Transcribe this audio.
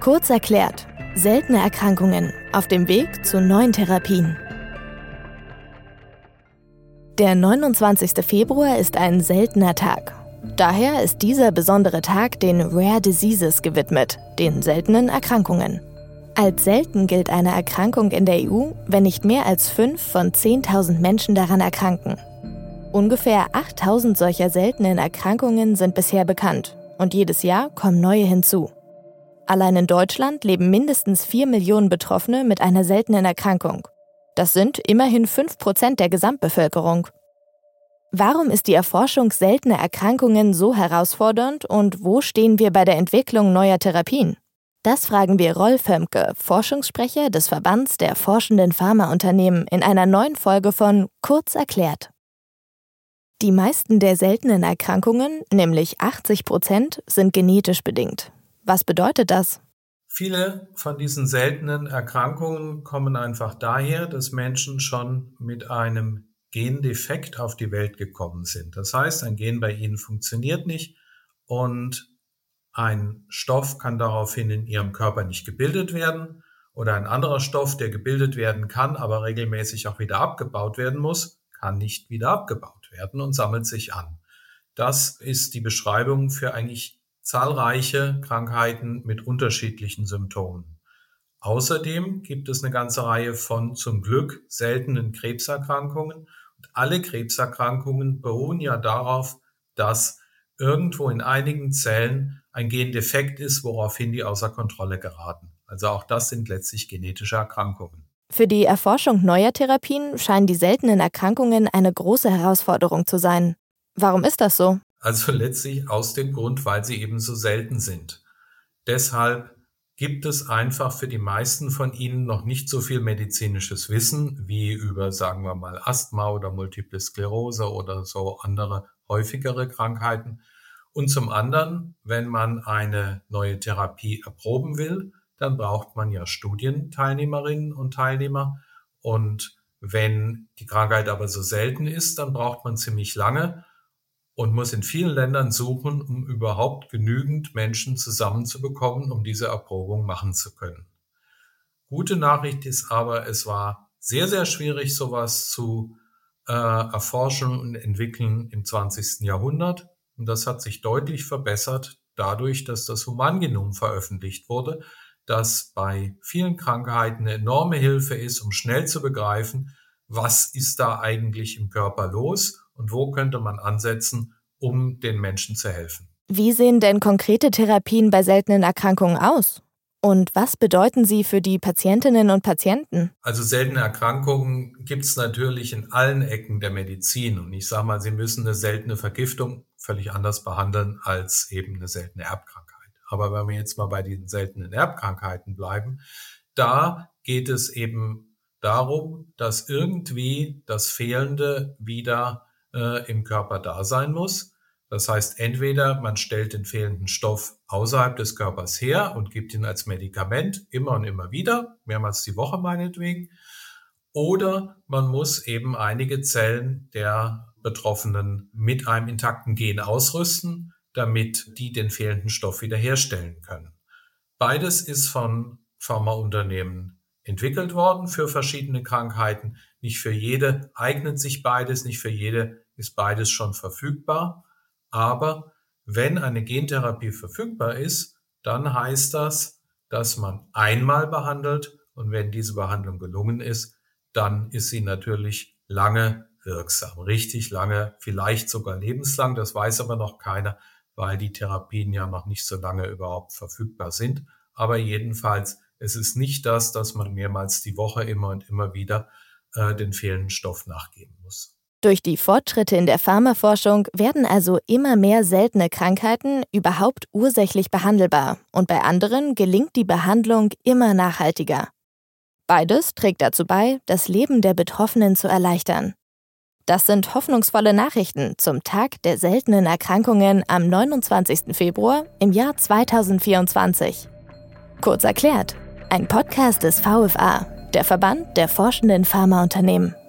Kurz erklärt, seltene Erkrankungen auf dem Weg zu neuen Therapien. Der 29. Februar ist ein seltener Tag. Daher ist dieser besondere Tag den Rare Diseases gewidmet, den seltenen Erkrankungen. Als selten gilt eine Erkrankung in der EU, wenn nicht mehr als 5 von 10.000 Menschen daran erkranken. Ungefähr 8000 solcher seltenen Erkrankungen sind bisher bekannt und jedes Jahr kommen neue hinzu. Allein in Deutschland leben mindestens 4 Millionen Betroffene mit einer seltenen Erkrankung. Das sind immerhin 5 Prozent der Gesamtbevölkerung. Warum ist die Erforschung seltener Erkrankungen so herausfordernd und wo stehen wir bei der Entwicklung neuer Therapien? Das fragen wir Rolf Hömke, Forschungssprecher des Verbands der forschenden Pharmaunternehmen, in einer neuen Folge von Kurz erklärt. Die meisten der seltenen Erkrankungen, nämlich 80 Prozent, sind genetisch bedingt. Was bedeutet das? Viele von diesen seltenen Erkrankungen kommen einfach daher, dass Menschen schon mit einem Gendefekt auf die Welt gekommen sind. Das heißt, ein Gen bei ihnen funktioniert nicht und ein Stoff kann daraufhin in ihrem Körper nicht gebildet werden oder ein anderer Stoff, der gebildet werden kann, aber regelmäßig auch wieder abgebaut werden muss, kann nicht wieder abgebaut werden und sammelt sich an. Das ist die Beschreibung für eigentlich zahlreiche Krankheiten mit unterschiedlichen Symptomen. Außerdem gibt es eine ganze Reihe von zum Glück seltenen Krebserkrankungen. Und alle Krebserkrankungen beruhen ja darauf, dass irgendwo in einigen Zellen ein Gendefekt ist, woraufhin die außer Kontrolle geraten. Also auch das sind letztlich genetische Erkrankungen. Für die Erforschung neuer Therapien scheinen die seltenen Erkrankungen eine große Herausforderung zu sein. Warum ist das so? Also letztlich aus dem Grund, weil sie eben so selten sind. Deshalb gibt es einfach für die meisten von ihnen noch nicht so viel medizinisches Wissen wie über, sagen wir mal, Asthma oder Multiple Sklerose oder so andere häufigere Krankheiten. Und zum anderen, wenn man eine neue Therapie erproben will, dann braucht man ja Studienteilnehmerinnen und Teilnehmer. Und wenn die Krankheit aber so selten ist, dann braucht man ziemlich lange und muss in vielen Ländern suchen, um überhaupt genügend Menschen zusammenzubekommen, um diese Erprobung machen zu können. Gute Nachricht ist aber, es war sehr, sehr schwierig, sowas zu äh, erforschen und entwickeln im 20. Jahrhundert. Und das hat sich deutlich verbessert dadurch, dass das Humangenom veröffentlicht wurde, das bei vielen Krankheiten eine enorme Hilfe ist, um schnell zu begreifen, was ist da eigentlich im Körper los und wo könnte man ansetzen, um den Menschen zu helfen. Wie sehen denn konkrete Therapien bei seltenen Erkrankungen aus? Und was bedeuten sie für die Patientinnen und Patienten? Also seltene Erkrankungen gibt es natürlich in allen Ecken der Medizin. Und ich sage mal, Sie müssen eine seltene Vergiftung völlig anders behandeln als eben eine seltene Erbkrankheit. Aber wenn wir jetzt mal bei den seltenen Erbkrankheiten bleiben, da geht es eben darum, dass irgendwie das Fehlende wieder äh, im Körper da sein muss. Das heißt, entweder man stellt den fehlenden Stoff außerhalb des Körpers her und gibt ihn als Medikament immer und immer wieder, mehrmals die Woche meinetwegen, oder man muss eben einige Zellen der Betroffenen mit einem intakten Gen ausrüsten, damit die den fehlenden Stoff wiederherstellen können. Beides ist von Pharmaunternehmen entwickelt worden für verschiedene Krankheiten. Nicht für jede eignet sich beides, nicht für jede ist beides schon verfügbar. Aber wenn eine Gentherapie verfügbar ist, dann heißt das, dass man einmal behandelt und wenn diese Behandlung gelungen ist, dann ist sie natürlich lange wirksam, richtig lange, vielleicht sogar lebenslang. Das weiß aber noch keiner, weil die Therapien ja noch nicht so lange überhaupt verfügbar sind. Aber jedenfalls es ist nicht das, dass man mehrmals die Woche immer und immer wieder äh, den fehlenden Stoff nachgeben muss. Durch die Fortschritte in der Pharmaforschung werden also immer mehr seltene Krankheiten überhaupt ursächlich behandelbar und bei anderen gelingt die Behandlung immer nachhaltiger. Beides trägt dazu bei, das Leben der Betroffenen zu erleichtern. Das sind hoffnungsvolle Nachrichten zum Tag der seltenen Erkrankungen am 29. Februar im Jahr 2024. Kurz erklärt, ein Podcast des VFA, der Verband der forschenden Pharmaunternehmen.